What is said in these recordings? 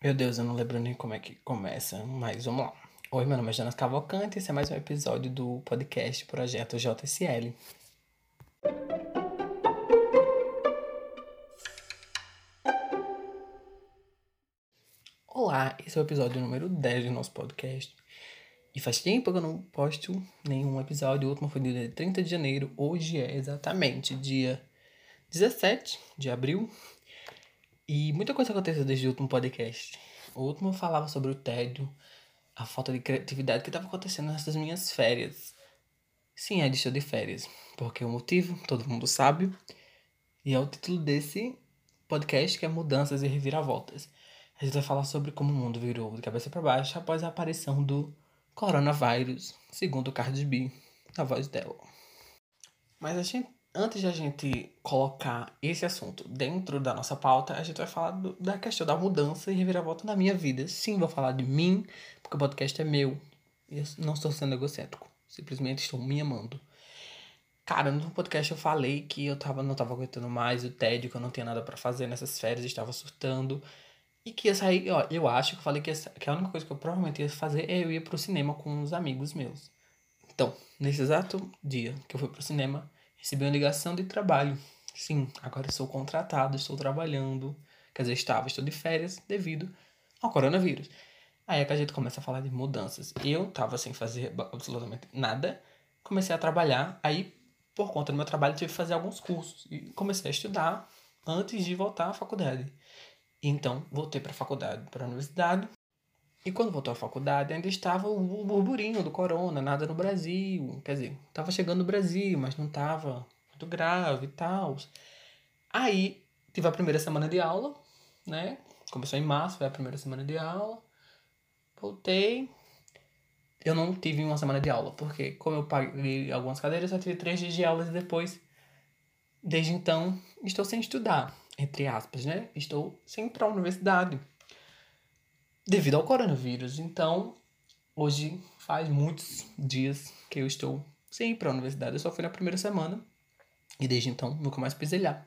Meu Deus, eu não lembro nem como é que começa, mas vamos lá. Oi, meu nome é Jonas Cavalcante e esse é mais um episódio do podcast Projeto JSL. Olá, esse é o episódio número 10 do nosso podcast. E faz tempo que eu não posto nenhum episódio. O último foi dia 30 de janeiro. Hoje é exatamente dia 17 de abril. E muita coisa aconteceu desde o último podcast. O último falava sobre o tédio, a falta de criatividade que estava acontecendo nessas minhas férias. Sim, é de show de férias. Porque o motivo, todo mundo sabe. E é o título desse podcast que é Mudanças e Reviravoltas. A gente vai falar sobre como o mundo virou de cabeça para baixo após a aparição do coronavírus, segundo Cardi B, na voz dela. Mas a gente, antes de a gente colocar esse assunto dentro da nossa pauta, a gente vai falar do, da questão da mudança e reviravolta na minha vida. Sim, vou falar de mim, porque o podcast é meu. E eu não estou sendo egocêntrico. Simplesmente estou me amando. Cara, no podcast eu falei que eu tava, não tava aguentando mais o tédio, que eu não tinha nada para fazer nessas férias, estava surtando. E que ia sair, ó, eu acho que eu falei que, essa, que a única coisa que eu provavelmente ia fazer é eu ir pro cinema com uns amigos meus. Então, nesse exato dia que eu fui pro cinema, recebi uma ligação de trabalho. Sim, agora sou contratado, estou trabalhando. Quer dizer, estava, estou de férias devido ao coronavírus. Aí é que a gente começa a falar de mudanças. Eu tava sem fazer absolutamente nada, comecei a trabalhar, aí por conta do meu trabalho tive que fazer alguns cursos e comecei a estudar antes de voltar à faculdade. Então, voltei para a faculdade, para a universidade. E quando voltou à faculdade, ainda estava o burburinho do corona, nada no Brasil. Quer dizer, estava chegando no Brasil, mas não estava muito grave e tal. Aí, tive a primeira semana de aula, né? Começou em março, foi a primeira semana de aula. Voltei. Eu não tive uma semana de aula, porque como eu paguei algumas cadeiras, só tive três dias de aulas e depois, desde então, estou sem estudar entre aspas, né? Estou sem ir para a universidade devido ao coronavírus. Então, hoje faz muitos dias que eu estou sem ir para a universidade. Eu só fui na primeira semana e desde então nunca mais pisei lá.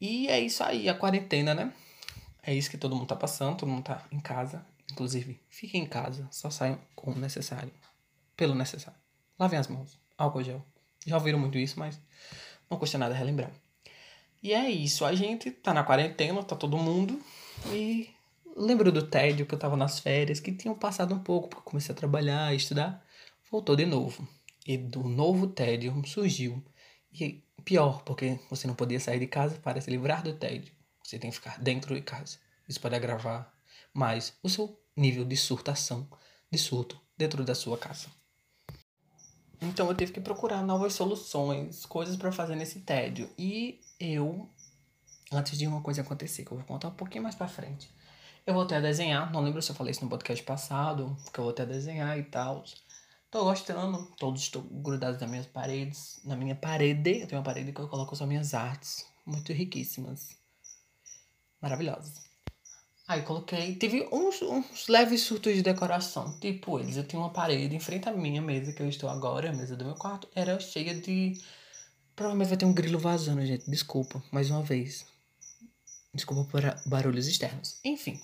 E é isso aí, a quarentena, né? É isso que todo mundo tá passando, todo mundo tá em casa. Inclusive, fiquem em casa, só saiam com o necessário. Pelo necessário. Lavem as mãos, álcool gel. Já ouviram muito isso, mas não custa nada relembrar. E é isso, a gente tá na quarentena, tá todo mundo. E lembro do tédio que eu tava nas férias, que tinham passado um pouco, porque eu comecei a trabalhar, estudar. Voltou de novo. E do novo tédio surgiu. E pior, porque você não podia sair de casa para se livrar do tédio. Você tem que ficar dentro de casa. Isso pode agravar mais o seu nível de surtação, de surto, dentro da sua casa. Então eu tive que procurar novas soluções, coisas para fazer nesse tédio. E eu, antes de uma coisa acontecer, que eu vou contar um pouquinho mais pra frente, eu voltei a desenhar. Não lembro se eu falei isso no podcast passado, que eu voltei a desenhar e tal. Tô gostando, todos estão grudados nas minhas paredes. Na minha parede, eu tenho uma parede que eu coloco as minhas artes, muito riquíssimas, maravilhosas. Aí coloquei, tive uns, uns leves surtos de decoração, tipo eles. Eu tinha uma parede em frente à minha mesa que eu estou agora, a mesa do meu quarto, era cheia de. Provavelmente vai ter um grilo vazando, gente. Desculpa, mais uma vez. Desculpa por barulhos externos. Enfim,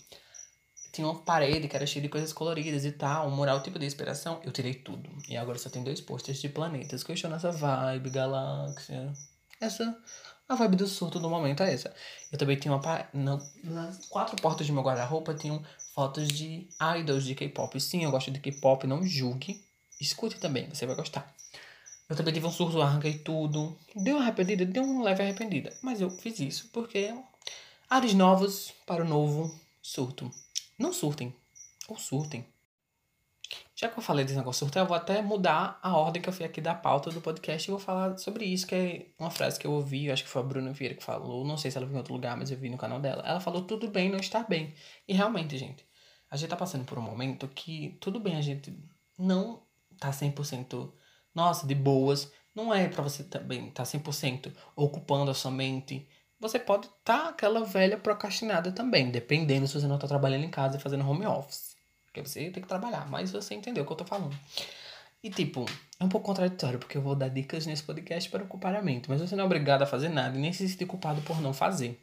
tinha uma parede que era cheia de coisas coloridas e tal, um mural tipo de inspiração. Eu tirei tudo. E agora só tem dois posters de planetas que eu estou nessa vibe, galáxia. Essa a vibe do surto do momento é essa. Eu também tinha uma. No, nas quatro portas de meu guarda-roupa tinham fotos de idols de K-pop. Sim, eu gosto de K-pop, não julgue. Escute também, você vai gostar. Eu também tive um surto, arranquei tudo. Deu uma arrependida, deu uma leve arrependida. Mas eu fiz isso porque ares novos para o novo surto. Não surtem, ou surtem. Já que eu falei desse negócio surto, eu vou até mudar a ordem que eu fui aqui da pauta do podcast e vou falar sobre isso, que é uma frase que eu ouvi, acho que foi a Bruna Vieira que falou, não sei se ela viu em outro lugar, mas eu vi no canal dela. Ela falou tudo bem não estar bem. E realmente, gente, a gente tá passando por um momento que tudo bem a gente não tá 100% nossa, de boas. Não é para você também tá 100% ocupando a sua mente. Você pode estar tá aquela velha procrastinada também, dependendo se você não tá trabalhando em casa e fazendo home office. Porque você tem que trabalhar, mas você entendeu o que eu tô falando. E tipo, é um pouco contraditório, porque eu vou dar dicas nesse podcast para ocupar a mente, mas você não é obrigado a fazer nada e nem se sentir culpado por não fazer.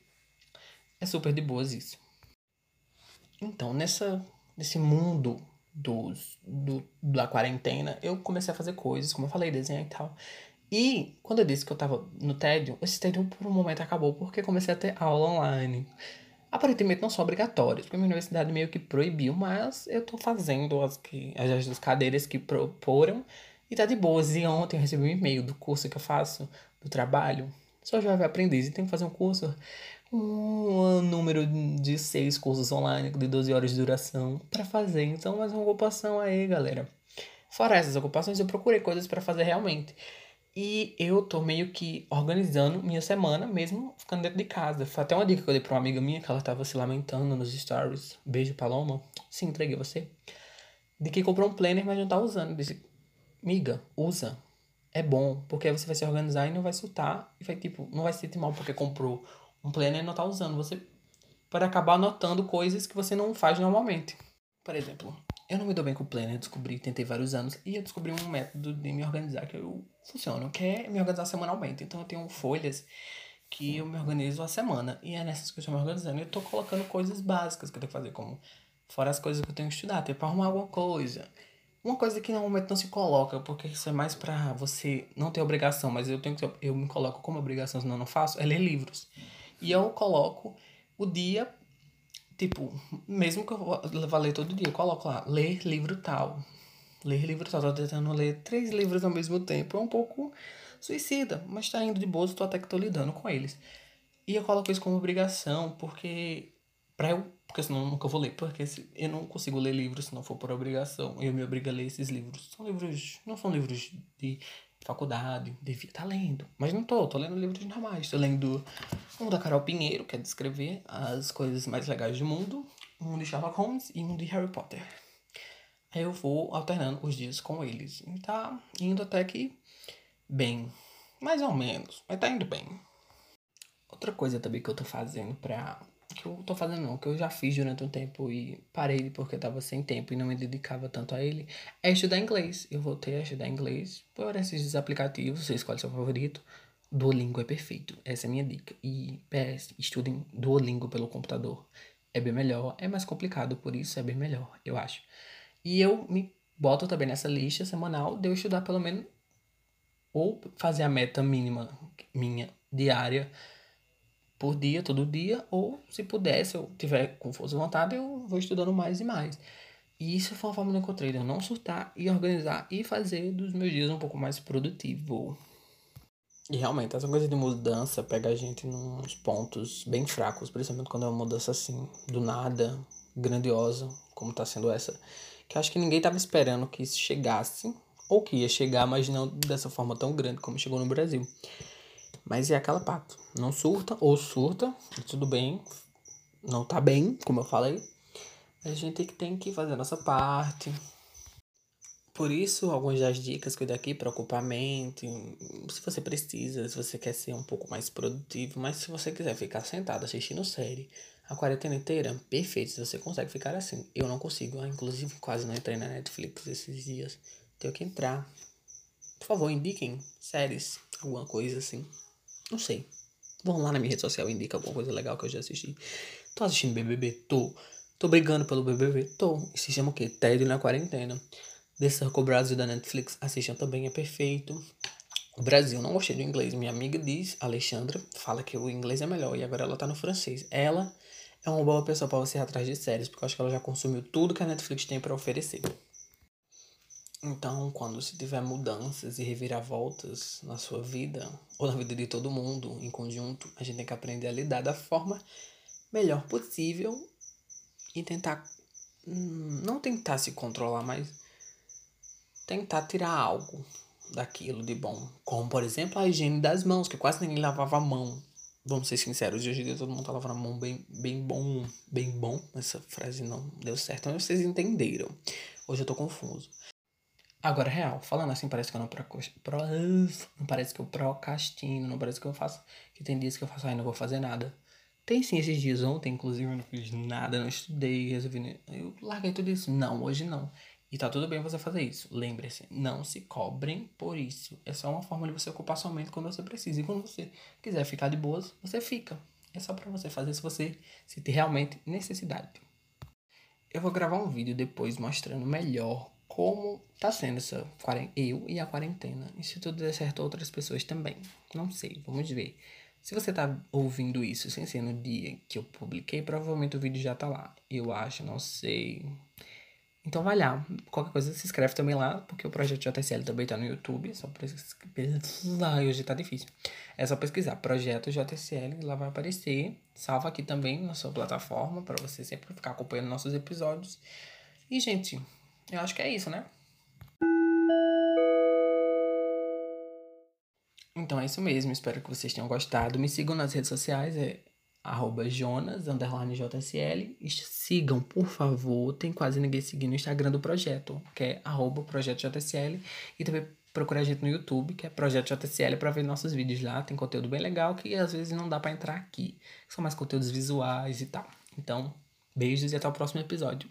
É super de boas isso. Então, nessa, nesse mundo dos, do, da quarentena, eu comecei a fazer coisas, como eu falei, desenhar e tal. E quando eu disse que eu tava no tédio, esse tédio por um momento acabou porque comecei a ter aula online. Aparentemente não são obrigatórios, porque a minha universidade meio que proibiu, mas eu tô fazendo as, que, as, as cadeiras que proporam e tá de boas. E ontem eu recebi um e-mail do curso que eu faço, do trabalho. Sou jovem aprendiz e tenho que fazer um curso um número de seis cursos online de 12 horas de duração para fazer. Então, mais uma ocupação aí, galera. Fora essas ocupações, eu procurei coisas para fazer realmente. E eu tô meio que organizando minha semana, mesmo ficando dentro de casa. Foi até uma dica que eu dei pra uma amiga minha, que ela tava se lamentando nos stories. Beijo, Paloma. Sim, entreguei você. De que comprou um planner, mas não tá usando. Disse, miga, usa. É bom, porque aí você vai se organizar e não vai soltar. E vai, tipo, não vai se sentir mal porque comprou um planner não tá usando. Você pode acabar anotando coisas que você não faz normalmente. Por exemplo, eu não me dou bem com o planner, descobri, tentei vários anos, e eu descobri um método de me organizar que eu funciono, que é me organizar semanalmente. Então eu tenho folhas que eu me organizo a semana. E é nessas que eu estou me organizando. Eu tô colocando coisas básicas que eu tenho que fazer, como fora as coisas que eu tenho que estudar, tipo arrumar alguma coisa. Uma coisa que normalmente não se coloca, porque isso é mais pra você não ter obrigação, mas eu tenho que eu me coloco como obrigação, senão eu não faço, é ler livros. E eu coloco o dia, tipo, mesmo que eu vá ler todo dia, eu coloco lá, ler livro tal. Ler livro tal, tô tentando ler três livros ao mesmo tempo. É um pouco suicida, mas tá indo de boa, tô até que tô lidando com eles. E eu coloco isso como obrigação, porque. Pra eu. Porque senão eu nunca vou ler. Porque eu não consigo ler livros se não for por obrigação. Eu me obrigo a ler esses livros. São livros. Não são livros de faculdade, devia estar tá lendo. Mas não tô, tô lendo livros normais. Tô lendo um da Carol Pinheiro, que é descrever as coisas mais legais do mundo, um de Sherlock Holmes e um de Harry Potter. Aí eu vou alternando os dias com eles. E tá indo até que bem. Mais ou menos, mas tá indo bem. Outra coisa também que eu tô fazendo pra que eu tô fazendo não, que eu já fiz durante um tempo e parei porque tava sem tempo e não me dedicava tanto a ele, é estudar inglês. Eu voltei a estudar inglês por esses aplicativos, você escolhe seu favorito. Duolingo é perfeito, essa é a minha dica. E PS, estudem Duolingo pelo computador. É bem melhor, é mais complicado, por isso é bem melhor, eu acho. E eu me boto também nessa lista semanal de eu estudar pelo menos ou fazer a meta mínima minha diária por dia, todo dia, ou se puder, se eu tiver com força de vontade, eu vou estudando mais e mais. E isso foi uma forma que eu encontrei de eu não surtar e organizar e fazer dos meus dias um pouco mais produtivo. E realmente, essa coisa de mudança pega a gente nos pontos bem fracos, principalmente quando é uma mudança assim, do nada, grandiosa, como tá sendo essa. Que acho que ninguém tava esperando que isso chegasse, ou que ia chegar, mas não dessa forma tão grande como chegou no Brasil. Mas é aquela parte. Não surta ou surta, tudo bem. Não tá bem, como eu falei. A gente tem que fazer a nossa parte. Por isso, algumas das dicas que eu dei aqui para ocupar a mente, se você precisa, se você quer ser um pouco mais produtivo, mas se você quiser ficar sentado assistindo série a quarentena inteira, perfeito, se você consegue ficar assim. Eu não consigo, eu, inclusive quase não entrei na Netflix esses dias. Tenho que entrar. Por favor, indiquem séries, alguma coisa assim. Não sei. Vão lá na minha rede social, indica alguma coisa legal que eu já assisti. Tô assistindo BBB? Tô. Tô brigando pelo BBB? Tô. E se chama o quê? Tédio na quarentena. Circle Brasil da Netflix. Assistam também, é perfeito. O Brasil, não gostei do inglês. Minha amiga diz, Alexandra, fala que o inglês é melhor. E agora ela tá no francês. Ela é uma boa pessoa para você ir atrás de séries, porque eu acho que ela já consumiu tudo que a Netflix tem para oferecer. Então, quando se tiver mudanças e reviravoltas na sua vida, ou na vida de todo mundo em conjunto, a gente tem que aprender a lidar da forma melhor possível e tentar. Hum, não tentar se controlar, mas tentar tirar algo daquilo de bom. Como, por exemplo, a higiene das mãos, que quase ninguém lavava a mão. Vamos ser sinceros, hoje em dia todo mundo tá lavando a mão bem, bem bom, bem bom. Essa frase não deu certo, mas vocês entenderam. Hoje eu tô confuso. Agora, real, falando assim, parece que eu não pro, pro, não parece que eu procrastino, não parece que eu faço, que tem dias que eu faço, ai, não vou fazer nada. Tem sim esses dias, ontem, inclusive, eu não fiz nada, não estudei, resolvi, eu larguei tudo isso. Não, hoje não. E tá tudo bem você fazer isso. Lembre-se, não se cobrem por isso. É só uma forma de você ocupar sua mente quando você precisa. E quando você quiser ficar de boas, você fica. É só para você fazer se você se ter realmente necessidade. eu vou gravar um vídeo depois mostrando melhor como tá sendo essa eu e a quarentena. E se tudo der certo, outras pessoas também. Não sei, vamos ver. Se você tá ouvindo isso sem ser no dia que eu publiquei, provavelmente o vídeo já tá lá. Eu acho, não sei. Então vai lá. Qualquer coisa se inscreve também lá, porque o projeto JSL também tá no YouTube. É só pesquisar. Hoje tá difícil. É só pesquisar. Projeto JSL, lá vai aparecer. Salva aqui também na sua plataforma, para você sempre ficar acompanhando nossos episódios. E, gente, eu acho que é isso, né? Então é isso mesmo, espero que vocês tenham gostado. Me sigam nas redes sociais, é arroba Jonas. E sigam, por favor, tem quase ninguém seguindo o Instagram do projeto, que é arroba. E também procura a gente no YouTube, que é Projeto JSL, para ver nossos vídeos lá. Tem conteúdo bem legal que às vezes não dá para entrar aqui. São mais conteúdos visuais e tal. Então, beijos e até o próximo episódio.